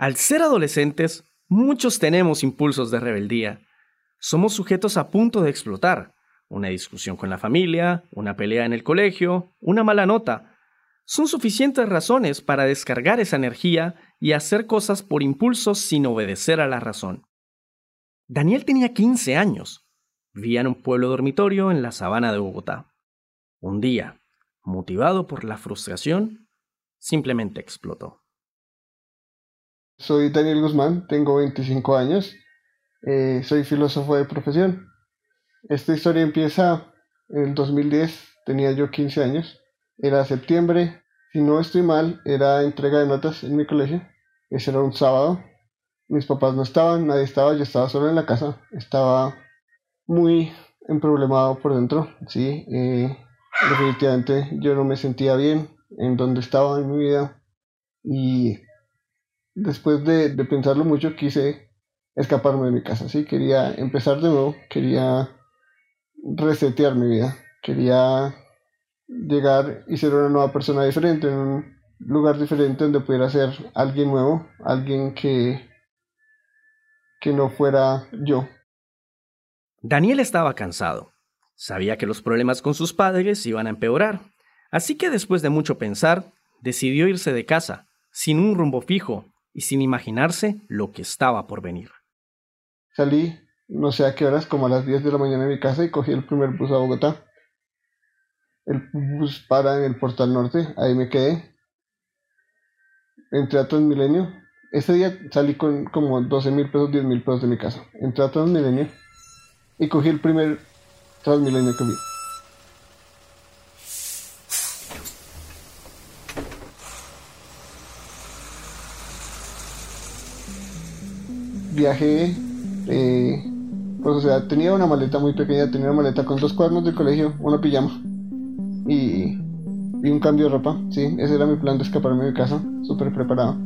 Al ser adolescentes, muchos tenemos impulsos de rebeldía. Somos sujetos a punto de explotar. Una discusión con la familia, una pelea en el colegio, una mala nota. Son suficientes razones para descargar esa energía y hacer cosas por impulsos sin obedecer a la razón. Daniel tenía 15 años. Vivía en un pueblo dormitorio en la sabana de Bogotá. Un día, motivado por la frustración, simplemente explotó. Soy Daniel Guzmán, tengo 25 años, eh, soy filósofo de profesión. Esta historia empieza en 2010, tenía yo 15 años, era septiembre, si no estoy mal, era entrega de notas en mi colegio, ese era un sábado, mis papás no estaban, nadie estaba, yo estaba solo en la casa, estaba muy emproblemado por dentro, sí, eh, definitivamente yo no me sentía bien en donde estaba en mi vida y después de, pensarlo mucho, quise escaparme de mi casa, ¿sí? Quería empezar de nuevo, quería resetear mi vida, quería llegar y ser una nueva persona diferente, en un lugar diferente donde pudiera ser alguien nuevo, alguien que, que no fuera yo. Daniel estaba cansado. Sabía que los problemas con sus padres iban a empeorar, así que después de mucho pensar, decidió irse de casa, sin un rumbo fijo, y sin imaginarse lo que estaba por venir. Salí, no sé a qué horas, como a las 10 de la mañana de mi casa y cogí el primer bus a Bogotá. El bus para en el Portal Norte, ahí me quedé. Entré a Transmilenio. Ese día salí con como 12 mil pesos, 10 mil pesos de mi casa. Entré a Transmilenio y cogí el primer Transmilenio que vi. Viajé, eh, pues o sea, tenía una maleta muy pequeña, tenía una maleta con dos cuadernos de colegio, una pijama y, un cambio de ropa, sí, ese era mi plan de escaparme de casa, súper preparado.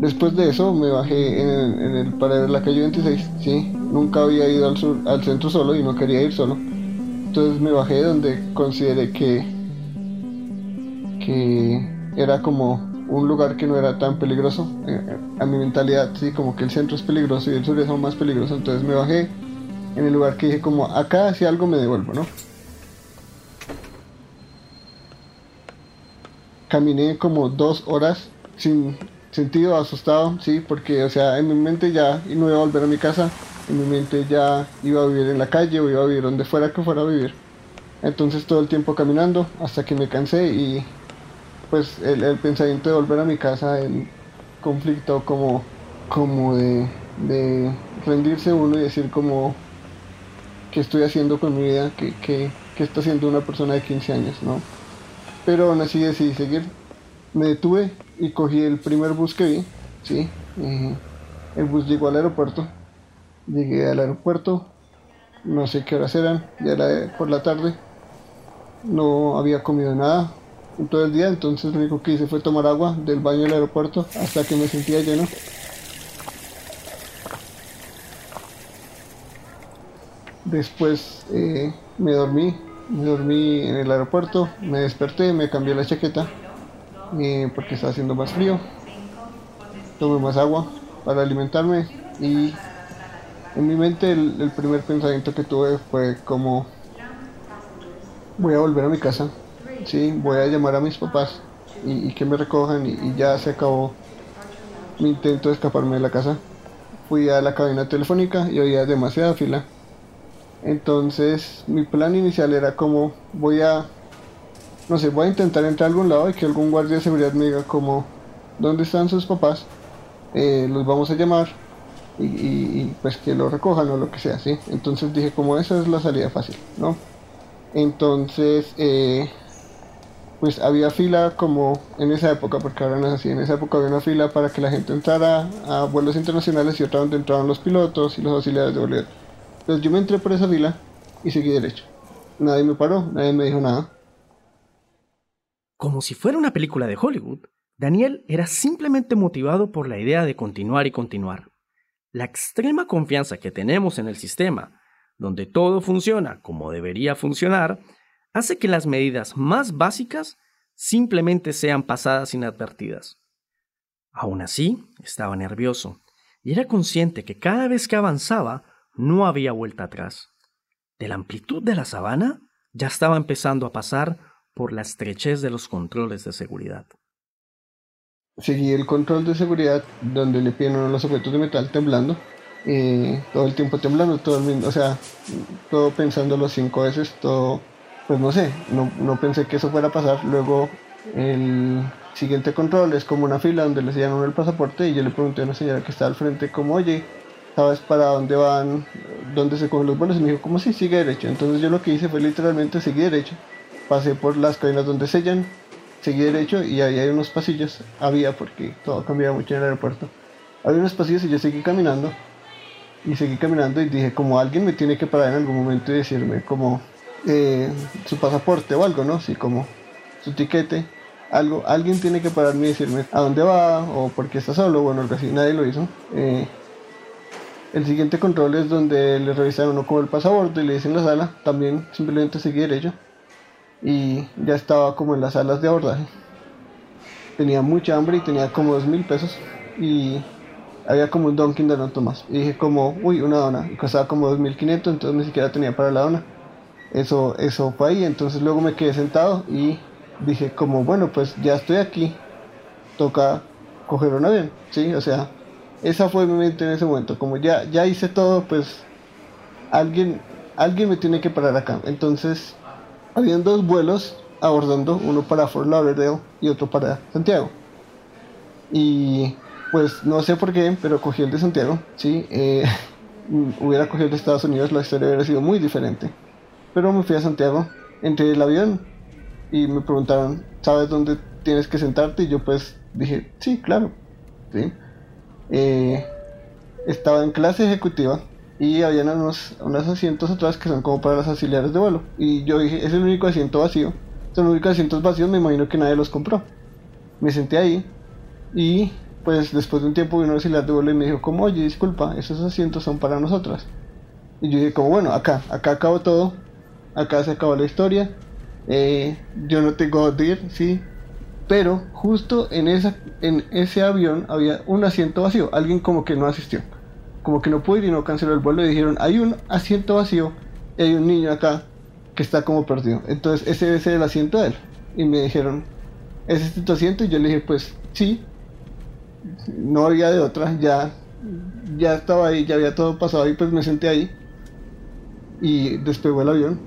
Después de eso me bajé en el, en el, para ver la calle 26, sí, nunca había ido al, sur, al centro solo y no quería ir solo. Entonces me bajé donde consideré que, que era como un lugar que no era tan peligroso. Eh, eh, a mi mentalidad, sí, como que el centro es peligroso y el sur es aún más peligroso. Entonces me bajé en el lugar que dije como acá si algo me devuelvo, ¿no? Caminé como dos horas sin sentido, asustado, sí, porque o sea, en mi mente ya no iba a volver a mi casa, en mi mente ya iba a vivir en la calle o iba a vivir donde fuera que fuera a vivir. Entonces todo el tiempo caminando hasta que me cansé y pues el, pensamiento de volver a mi casa, el conflicto como, como de, rendirse uno y decir como qué estoy haciendo con mi vida, qué, qué, qué está haciendo una persona de 15 años, ¿no? Pero aún así decidí seguir. Me detuve y cogí el primer bus que vi, ¿sí? el bus llegó al aeropuerto. Llegué al aeropuerto, no sé qué horas eran, ya era por la tarde. No había comido nada, todo el día, entonces lo único que hice fue tomar agua del baño del aeropuerto hasta que me sentía lleno. Después eh, me dormí, me dormí en el aeropuerto, me desperté, me cambié la chaqueta eh, porque estaba haciendo más frío. Tomé más agua para alimentarme y en mi mente el primer pensamiento que tuve fue como voy a volver a mi casa sí, voy a llamar a mis papás y, que me recojan y, ya se acabó mi intento de escaparme de la casa. Fui a la cabina telefónica y había demasiada fila. Entonces mi plan inicial era como voy a, no sé, voy a intentar entrar a algún lado y que algún guardia de seguridad me diga como dónde están sus papás, eh, los vamos a llamar y, pues que lo recojan o lo que sea, ¿sí? Entonces dije, como esa es la salida fácil, ¿no? Entonces, eh, pues había fila como en esa época, porque ahora no es así, en esa época había una fila para que la gente entrara a vuelos internacionales y otra donde entraban los pilotos y los auxiliares de vuelo. Entonces yo me entré por esa fila y seguí derecho. Nadie me paró, nadie me dijo nada. Como si fuera una película de Hollywood, Daniel era simplemente motivado por la idea de continuar y continuar. La extrema confianza que tenemos en el sistema, donde todo funciona como debería funcionar, hace que las medidas más básicas simplemente sean pasadas inadvertidas. Aún así, estaba nervioso y era consciente que cada vez que avanzaba no había vuelta atrás. De la amplitud de la sabana ya estaba empezando a pasar por la estrechez de los controles de seguridad seguí el control de seguridad donde le piden los objetos de metal temblando. Eh, todo el tiempo temblando, todo el o sea, todo pensándolo cinco veces, todo, pues no sé, no, no pensé que eso fuera a pasar. Luego el siguiente control es como una fila donde le sellan el pasaporte y yo le pregunté a una señora que está al frente como, oye, ¿sabes para dónde van, dónde se cogen los vuelos? Y me dijo, como si sigue derecho. Entonces yo lo que hice fue literalmente seguir derecho. Pasé por las cadenas donde sellan, seguí derecho y ahí hay unos pasillos, había porque todo cambiaba mucho en el aeropuerto. Había unos pasillos y yo seguí caminando y seguí caminando y dije como alguien me tiene que parar en algún momento y decirme como eh, su pasaporte o algo, ¿no? Sí, como su tiquete, algo, alguien tiene que pararme y decirme a dónde va o por qué está solo, bueno, algo así, nadie lo hizo. Eh, el siguiente control es donde le revisan uno como el pasaporte y le dicen la sala, también simplemente seguí derecho y ya estaba como en las salas de abordaje. Tenía mucha hambre y tenía como dos mil pesos y había como un Dunkin' Donuts más. Y dije como, uy, una dona. Y costaba como 2.500, entonces ni siquiera tenía para la dona. Eso, eso fue ahí, entonces luego me quedé sentado y dije como, bueno, pues ya estoy aquí. Toca coger un avión, ¿sí? O sea, esa fue mi mente en ese momento. Como ya, ya hice todo, pues alguien, alguien me tiene que parar acá. Entonces habían dos vuelos abordando, uno para Fort Lauderdale y otro para Santiago. Y pues no sé por qué, pero cogí el de Santiago, sí. Eh, hubiera cogido el de Estados Unidos, la historia hubiera sido muy diferente. Pero me fui a Santiago, entré el avión y me preguntaron, ¿sabes dónde tienes que sentarte? Y yo pues dije, sí, claro. ¿sí? Eh, estaba en clase ejecutiva y habían unos, unos asientos atrás que son como para los auxiliares de vuelo. Y yo dije, es el único asiento vacío. Son los únicos asientos vacíos, me imagino que nadie los compró. Me senté ahí y pues después de un tiempo vino un auxiliar de vuelo y me dijo como, oye, disculpa, esos asientos son para nosotras. Y yo dije como, bueno, acá, acá acabó todo, acá se acabó la historia, eh, yo no tengo de ir, sí, pero justo en, en ese avión había un asiento vacío, alguien como que no asistió como que no pudo ir y no canceló el vuelo y dijeron, hay un asiento vacío y hay un niño acá que está como perdido. Entonces ese ser el asiento de él. Y me dijeron, ¿es este tu asiento? Y yo le dije, pues sí. No había de otra, ya, ya estaba ahí, ya había todo pasado y pues me senté ahí. Y despegó el avión.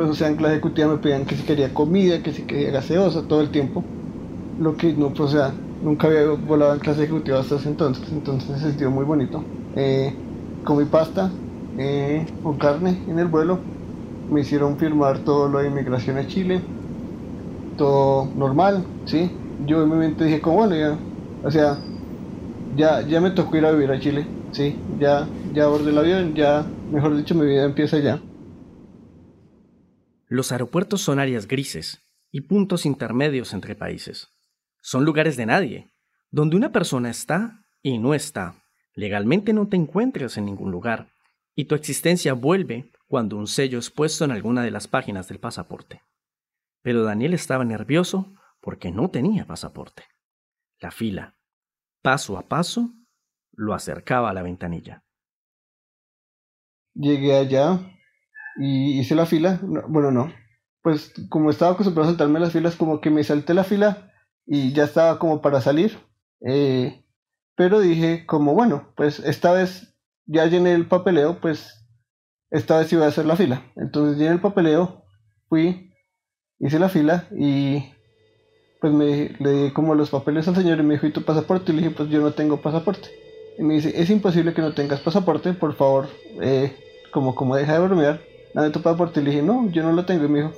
Pues o sea, en clase ejecutiva me pedían que si quería comida, que si quería gaseosa todo el tiempo. Lo que no, pues o sea, nunca había volado en clase ejecutiva hasta ese entonces, entonces se sintió muy bonito. Eh, comí pasta eh, con carne en el vuelo, me hicieron firmar todo lo de inmigración a Chile, todo normal, ¿sí? Yo en mi mente dije, como bueno, ya, o sea, ya, ya me tocó ir a vivir a Chile, ¿sí? Ya, ya abordé el avión, ya, mejor dicho, mi vida empieza ya. Los aeropuertos son áreas grises y puntos intermedios entre países. Son lugares de nadie, donde una persona está y no está. Legalmente no te encuentras en ningún lugar, y tu existencia vuelve cuando un sello es puesto en alguna de las páginas del pasaporte. Pero Daniel estaba nervioso porque no tenía pasaporte. La fila, paso a paso, lo acercaba a la ventanilla. Llegué allá y hice la fila. bueno, no. Pues como estaba acostumbrado a saltarme las filas, como que me salté la fila y ya estaba como para salir. Eh, pero dije como, bueno, pues esta vez ya llené el papeleo, pues esta vez iba a hacer la fila. Entonces llené el papeleo, fui, hice la fila y pues me le di como los papeles al señor y me dijo, ¿y tu pasaporte? Y le dije, pues yo no tengo pasaporte. Y me dice, es imposible que no tengas pasaporte, por favor, eh, como, como deja de bromear, dame tu pasaporte. Y le dije, no, yo no lo tengo. Y me dijo,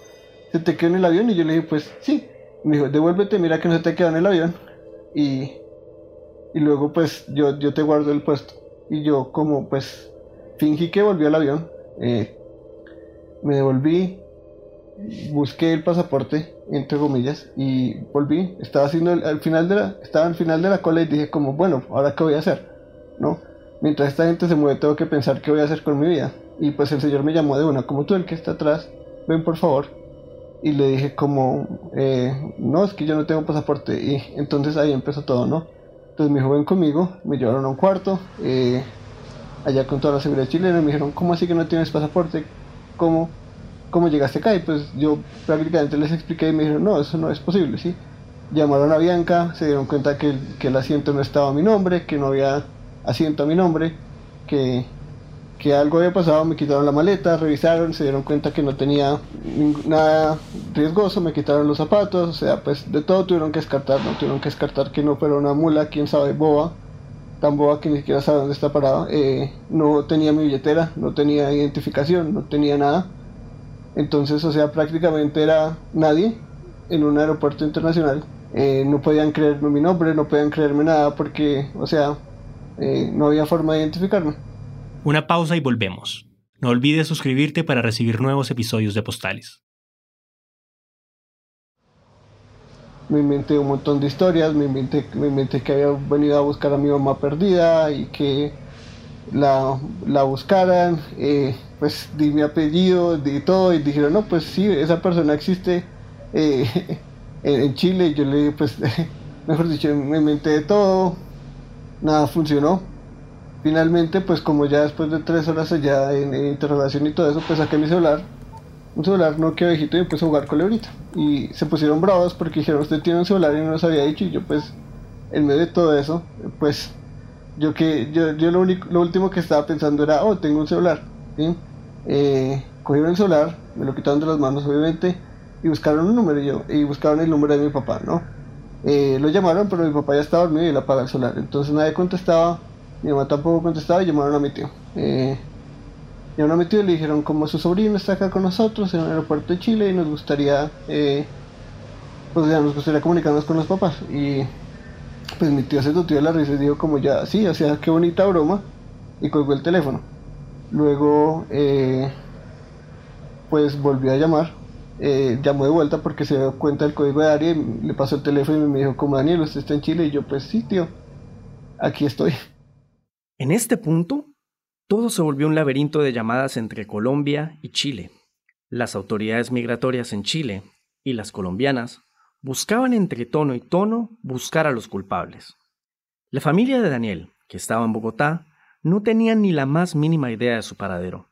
¿se te quedó en el avión? Y yo le dije, pues sí. Me dijo, devuélvete, mira que no se te quedó en el avión. Y, y luego pues yo, yo te guardo el puesto. Y yo como pues fingí que volví al avión. Eh, me devolví, busqué el pasaporte, entre comillas, y volví. Estaba haciendo al final de la, estaba al final de la cola y dije como, bueno, ahora qué voy a hacer, ¿no? Mientras esta gente se mueve, tengo que pensar qué voy a hacer con mi vida. Y pues el señor me llamó de una, como tú, el que está atrás, ven por favor. Y le dije como, eh, no, es que yo no tengo pasaporte. Y entonces ahí empezó todo, ¿no? Entonces me dijo, ven conmigo, me llevaron a un cuarto, eh, allá con toda la seguridad chilena, me dijeron, ¿cómo así que no tienes pasaporte? ¿Cómo? ¿cómo llegaste acá? Y pues yo prácticamente les expliqué y me dijeron, no, eso no es posible, ¿sí? Llamaron a Bianca, se dieron cuenta que, que el asiento no estaba a mi nombre, que no había asiento a mi nombre, que, que algo había pasado, me quitaron la maleta, revisaron, se dieron cuenta que no tenía nada riesgoso, me quitaron los zapatos, o sea, pues de todo tuvieron que descartar, no tuvieron que descartar que no fuera una mula, quién sabe, boba, tan boba que ni siquiera sabe dónde está parado, eh, no tenía mi billetera, no tenía identificación, no tenía nada entonces, o sea, prácticamente era nadie en un aeropuerto internacional. Eh, no podían creerme mi nombre, no podían creerme nada porque, o sea, eh, no había forma de identificarme. Una pausa y volvemos. No olvides suscribirte para recibir nuevos episodios de Postales. Me inventé un montón de historias, me inventé, me inventé que había venido a buscar a mi mamá perdida y que la, la buscaran. Eh, pues di mi apellido, di todo y dijeron, no, pues sí, esa persona existe eh, en, Chile. Yo le dije, pues, mejor dicho, me inventé de todo, nada funcionó. Finalmente, pues como ya después de tres horas allá en, interrogación y todo eso, pues saqué mi celular, un celular no que viejito y empecé a jugar con Leonita. Y se pusieron bravos porque dijeron, usted tiene un celular y no nos había dicho. Y yo pues, en medio de todo eso, pues, yo que, yo, yo lo, único, lo último que estaba pensando era, oh, tengo un celular. ¿sí? eh, cogieron el celular, me lo quitaron de las manos obviamente, y buscaron un número y, yo, y buscaron el número de mi papá, ¿no? Eh, lo llamaron, pero mi papá ya estaba dormido y le apagó el celular. Entonces nadie contestaba, mi mamá tampoco contestaba y llamaron a mi tío. Eh, llamaron a mi tío y le dijeron, como su sobrino está acá con nosotros en el aeropuerto de Chile y nos gustaría, eh, pues ya nos gustaría comunicarnos con los papás. Y pues mi tío se dio la risa y dijo como ya, sí, o sea, qué bonita broma. Y colgó el teléfono. Luego, eh, pues volvió a llamar. Eh, llamó de vuelta porque se dio cuenta del código de área y le pasó el teléfono y me dijo, como Daniel, usted está en Chile. Y yo, pues sí, tío, aquí estoy. En este punto, todo se volvió un laberinto de llamadas entre Colombia y Chile. Las autoridades migratorias en Chile y las colombianas buscaban entre tono y tono buscar a los culpables. La familia de Daniel, que estaba en Bogotá, no tenían ni la más mínima idea de su paradero,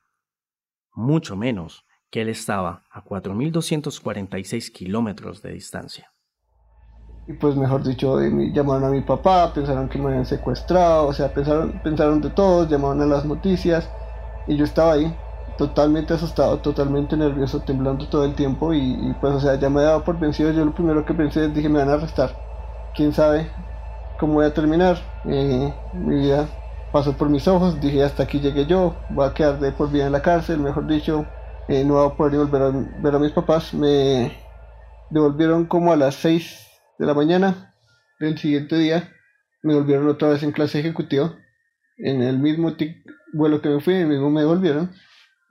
mucho menos que él estaba a 4.246 kilómetros de distancia. Y pues mejor dicho, llamaron a mi papá, pensaron que me habían secuestrado, o sea, pensaron, pensaron de todos, llamaron a las noticias y yo estaba ahí, totalmente asustado, totalmente nervioso, temblando todo el tiempo y, pues o sea, ya me daba por vencido, yo lo primero que pensé es, dije, me van a arrestar, quién sabe cómo voy a terminar eh, mi vida pasó por mis ojos, dije hasta aquí llegué yo, voy a quedar de por vida en la cárcel, mejor dicho, eh, no voy a poder volver a ver a mis papás. Me devolvieron como a las 6 de la mañana del siguiente día, me volvieron otra vez en clase ejecutiva, en el mismo vuelo que me fui, el mismo me devolvieron.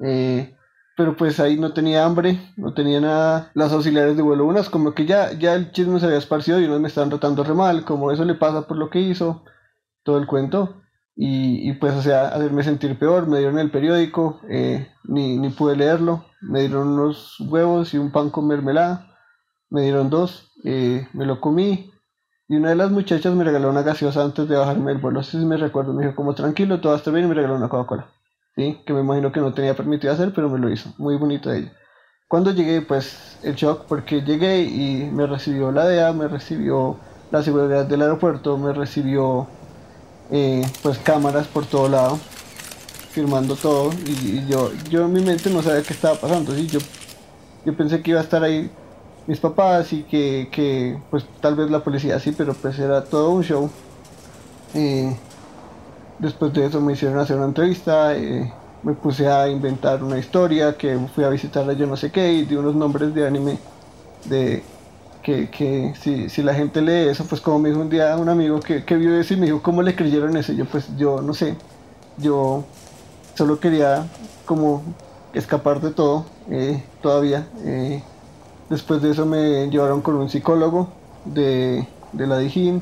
Eh, pero pues ahí no tenía hambre, no tenía nada. Las auxiliares de vuelo, unas como que ya, ya el chisme se había esparcido y unos me estaban tratando re mal, como eso le pasa por lo que hizo, todo el cuento. Y, pues, o sea, hacerme sentir peor, me dieron el periódico, eh, ni, ni, pude leerlo, me dieron unos huevos y un pan con mermelada, me dieron dos, eh, me lo comí, y una de las muchachas me regaló una gaseosa antes de bajarme el vuelo, así me recuerdo, me dijo como tranquilo, todo está bien, y me regaló una Coca-Cola, ¿sí? que me imagino que no tenía permitido hacer, pero me lo hizo, muy bonito de ella. Cuando llegué, pues, el shock, porque llegué y me recibió la DEA, me recibió la seguridad del aeropuerto, me recibió eh, pues cámaras por todo lado. firmando todo y, yo, yo en mi mente no sabía qué estaba pasando, ¿sí? yo, yo pensé que iba a estar ahí mis papás y que, que pues tal vez la policía sí, pero pues era todo un show. Eh, después de eso me hicieron hacer una entrevista, eh, me puse a inventar una historia, que fui a visitar a yo no sé qué y di unos nombres de anime de que, que si, si, la gente lee eso, pues como me dijo un día un amigo que, que vio eso y me dijo, ¿cómo le creyeron eso? Yo pues yo no sé, yo solo quería como escapar de todo eh, todavía. Eh, después de eso me llevaron con un psicólogo de, de la Dijín.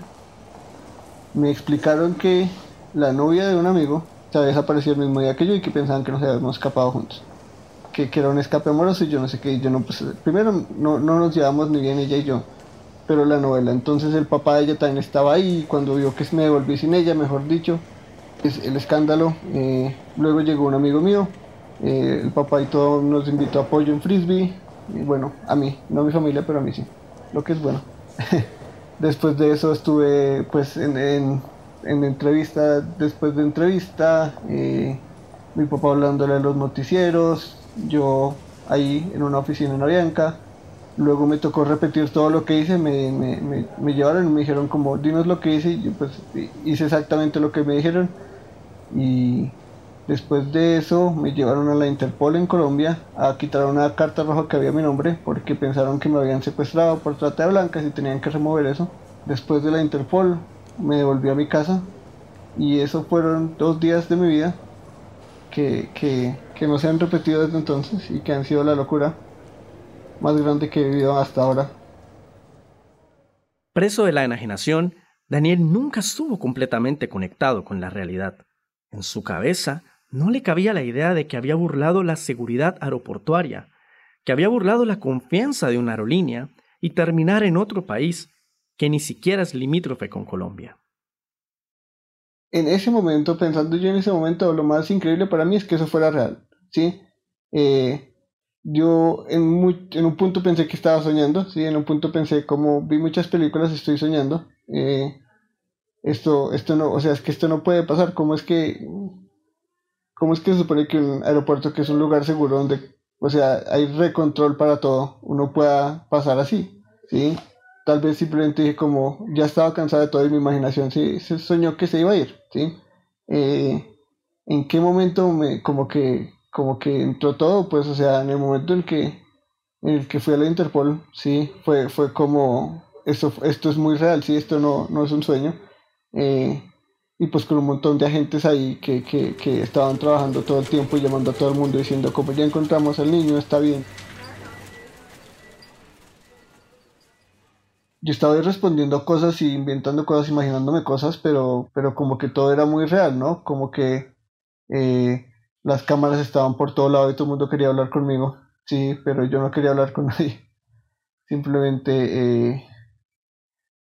Me explicaron que la novia de un amigo se había desaparecido el mismo día que yo y que pensaban que nos habíamos escapado juntos. Que, era un escape amoroso y yo no sé qué. Yo no, pues, primero no, no nos llevamos ni bien ella y yo, pero la novela. Entonces el papá de ella también estaba ahí y cuando vio que me devolví sin ella, mejor dicho, es el escándalo. Eh, luego llegó un amigo mío, eh, el papá y todo nos invitó a apoyo en frisbee. Bueno, a mí, no a mi familia, pero a mí sí, lo que es bueno. Después de eso estuve pues en, en en entrevista, después de entrevista, eh, mi papá hablándole de los noticieros, yo ahí en una oficina en Avianca. Luego me tocó repetir todo lo que hice, me, me, me, llevaron y me dijeron como, dinos lo que hice, y yo pues hice exactamente lo que me dijeron. Y después de eso me llevaron a la Interpol en Colombia a quitar una carta roja que había mi nombre, porque pensaron que me habían secuestrado por trata de blancas y tenían que remover eso. Después de la Interpol me devolví a mi casa y eso fueron dos días de mi vida que, que, no se han repetido desde entonces y que han sido la locura más grande que he vivido hasta ahora. Preso de la enajenación, Daniel nunca estuvo completamente conectado con la realidad. En su cabeza no le cabía la idea de que había burlado la seguridad aeroportuaria, que había burlado la confianza de una aerolínea y terminar en otro país que ni siquiera es limítrofe con Colombia. En ese momento, pensando yo en ese momento, lo más increíble para mí es que eso fuera real, ¿sí? Eh, yo en, un punto pensé que estaba soñando, ¿sí? En un punto pensé, como vi muchas películas, estoy soñando. Eh, esto, esto no, o sea, es que esto no puede pasar. ¿Cómo es que, cómo es que se supone que un aeropuerto que es un lugar seguro donde, o sea, hay recontrol para todo, uno pueda pasar así, ¿sí? tal vez simplemente dije como ya estaba cansado de toda mi imaginación, sí, se soñó que se iba a ir, ¿sí? Eh, ¿En qué momento me, como que, como que entró todo? Pues, o sea, en el momento en que, en el que fui a la Interpol, sí, fue, fue como, esto, esto es muy real, sí, esto no, no es un sueño. Eh, y pues con un montón de agentes ahí que, que, que estaban trabajando todo el tiempo y llamando a todo el mundo diciendo como ya encontramos al niño, está bien. yo estaba ahí respondiendo cosas y inventando cosas, imaginándome cosas, pero, pero como que todo era muy real, ¿no? Como que eh, las cámaras estaban por todo lado y todo el mundo quería hablar conmigo, sí, pero yo no quería hablar con nadie. Simplemente eh,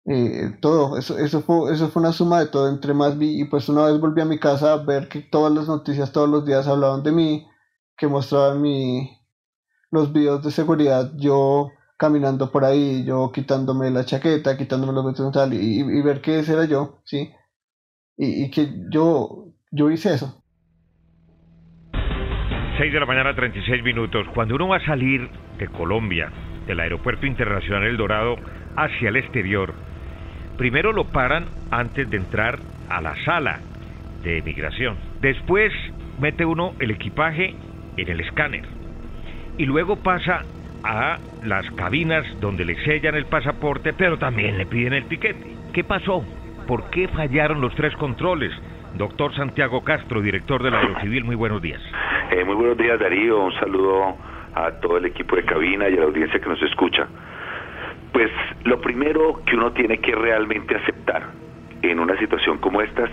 eh, todo, eso, eso, fue, eso fue una suma de todo, entre más vi, y pues una vez volví a mi casa a ver que todas las noticias todos los días hablaban de mí, que mostraban mi, los videos de seguridad, yo caminando por ahí, yo quitándome la chaqueta, quitándome los vestidos y, y, ver que ese era yo, ¿sí? Y, y, que yo, yo hice eso. 6 de la mañana, 36 minutos. Cuando uno va a salir de Colombia, del Aeropuerto Internacional El Dorado, hacia el exterior, primero lo paran antes de entrar a la sala de migración. Después mete uno el equipaje en el escáner. Y luego pasa a las cabinas donde le sellan el pasaporte, pero también le piden el tiquete. ¿Qué pasó? ¿Por qué fallaron los tres controles? Doctor Santiago Castro, director de la Aerocivil, muy buenos días. Eh, muy buenos días, Darío. Un saludo a todo el equipo de cabina y a la audiencia que nos escucha. Pues lo primero que uno tiene que realmente aceptar en una situación como estas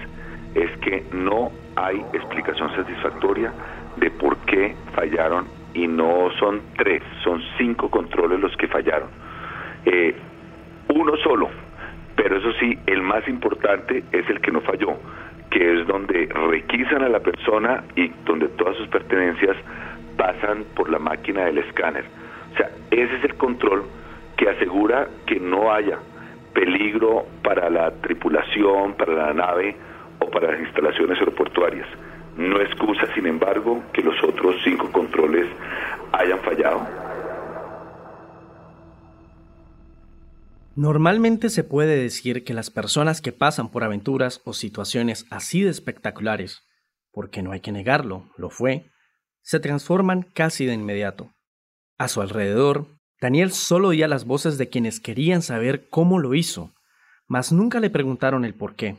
es que no hay explicación satisfactoria de por qué fallaron y no son tres, son cinco controles los que fallaron. Eh, uno solo, pero eso sí, el más importante es el que no falló, que es donde requisan a la persona y donde todas sus pertenencias pasan por la máquina del escáner. O sea, ese es el control que asegura que no haya peligro para la tripulación, para la nave o para las instalaciones aeroportuarias. No excusa, sin embargo, que los otros cinco controles hayan fallado. Normalmente se puede decir que las personas que pasan por aventuras o situaciones así de espectaculares, porque no hay que negarlo, lo fue, se transforman casi de inmediato. A su alrededor, Daniel solo oía las voces de quienes querían saber cómo lo hizo, mas nunca le preguntaron el por qué.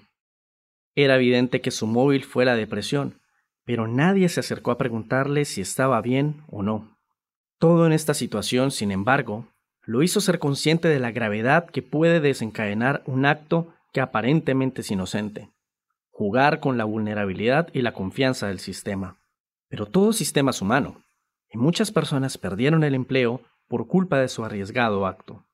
Era evidente que su móvil fue la depresión, pero nadie se acercó a preguntarle si estaba bien o no. Todo en esta situación, sin embargo, lo hizo ser consciente de la gravedad que puede desencadenar un acto que aparentemente es inocente, jugar con la vulnerabilidad y la confianza del sistema. Pero todo sistema es humano, y muchas personas perdieron el empleo por culpa de su arriesgado acto.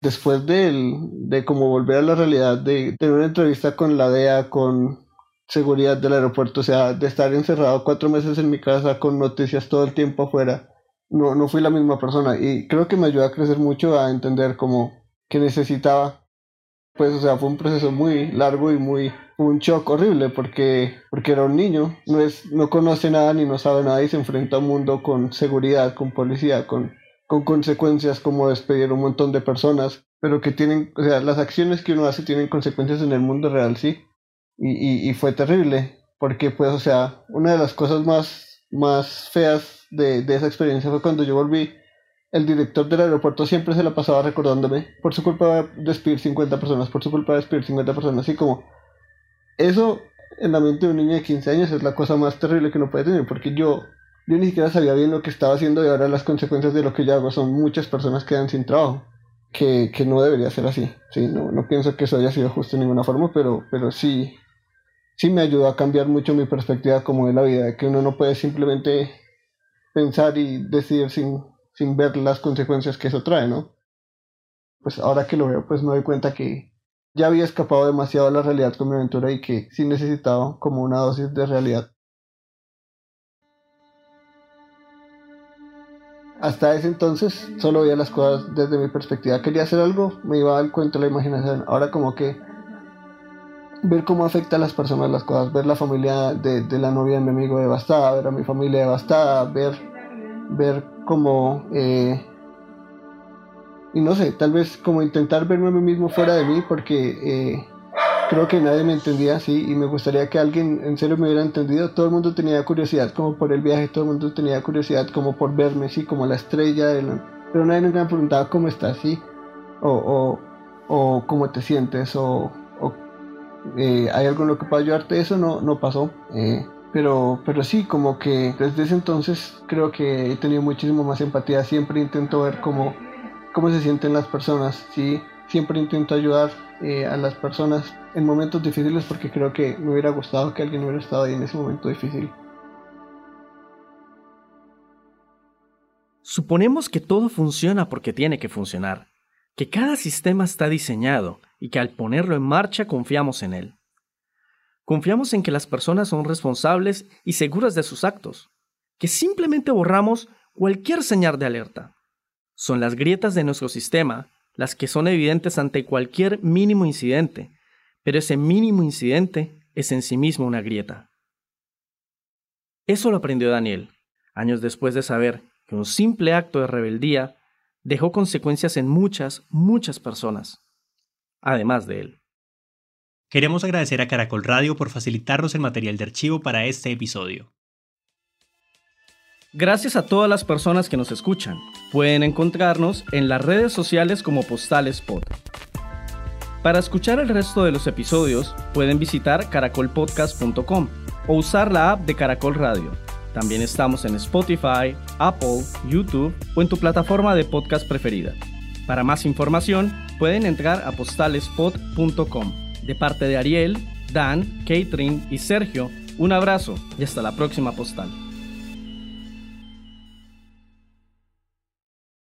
Después de, de como volver a la realidad, de tener una entrevista con la DEA, con seguridad del aeropuerto, o sea, de estar encerrado cuatro meses en mi casa con noticias todo el tiempo afuera, no, no fui la misma persona y creo que me ayudó a crecer mucho, a entender como que necesitaba, pues, o sea, fue un proceso muy largo y muy un shock horrible porque, porque era un niño, no, es, no conoce nada ni no sabe nada y se enfrenta a un mundo con seguridad, con policía, con, con consecuencias como despedir a un montón de personas, pero que tienen, o sea, las acciones que uno hace tienen consecuencias en el mundo real, sí. Y, y, fue terrible, porque pues, o sea, una de las cosas más, más feas de, de esa experiencia fue cuando yo volví, el director del aeropuerto siempre se la pasaba recordándome, por su culpa de despedir 50 personas, por su culpa de despedir 50 personas, así como eso en la mente de un niño de 15 años es la cosa más terrible que uno puede tener, porque yo, yo ni siquiera sabía bien lo que estaba haciendo y ahora las consecuencias de lo que yo hago son muchas personas que quedan sin trabajo, que, que no debería ser así. Sí, no, no pienso que eso haya sido justo de ninguna forma, pero, pero sí, sí me ayudó a cambiar mucho mi perspectiva como de la vida, de que uno no puede simplemente pensar y decidir sin, sin ver las consecuencias que eso trae, ¿no? Pues ahora que lo veo, pues me doy cuenta que, ya había escapado demasiado a la realidad con mi aventura y que sí necesitaba como una dosis de realidad. Hasta ese entonces solo veía las cosas desde mi perspectiva. Quería hacer algo, me iba al cuento de la imaginación. Ahora como que ver cómo afecta a las personas las cosas, ver la familia de, de la novia de mi amigo devastada, ver a mi familia devastada, ver, ver cómo eh, y no sé, tal vez como intentar verme a mí mismo fuera de mí porque eh, creo que nadie me entendía así y me gustaría que alguien en serio me hubiera entendido. Todo el mundo tenía curiosidad como por el viaje, todo el mundo tenía curiosidad como por verme, sí, como la estrella, pero nadie nunca me preguntaba cómo estás, sí, o, o, o cómo te sientes, o, eh, hay algo en lo que pueda ayudarte, eso no, no pasó. Eh, pero, pero sí, como que desde ese entonces creo que he tenido muchísimo más empatía. Siempre intento ver cómo cómo se sienten las personas. ¿sí? Siempre intento ayudar eh, a las personas en momentos difíciles porque creo que me hubiera gustado que alguien hubiera estado ahí en ese momento difícil. Suponemos que todo funciona porque tiene que funcionar, que cada sistema está diseñado y que al ponerlo en marcha confiamos en él. Confiamos en que las personas son responsables y seguras de sus actos, que simplemente borramos cualquier señal de alerta. Son las grietas de nuestro sistema las que son evidentes ante cualquier mínimo incidente, pero ese mínimo incidente es en sí mismo una grieta. Eso lo aprendió Daniel, años después de saber que un simple acto de rebeldía dejó consecuencias en muchas, muchas personas, además de él. Queremos agradecer a Caracol Radio por facilitarnos el material de archivo para este episodio. Gracias a todas las personas que nos escuchan. Pueden encontrarnos en las redes sociales como Postales Pod. Para escuchar el resto de los episodios, pueden visitar caracolpodcast.com o usar la app de Caracol Radio. También estamos en Spotify, Apple, YouTube o en tu plataforma de podcast preferida. Para más información, pueden entrar a postalespod.com. De parte de Ariel, Dan, Catherine y Sergio, un abrazo y hasta la próxima postal.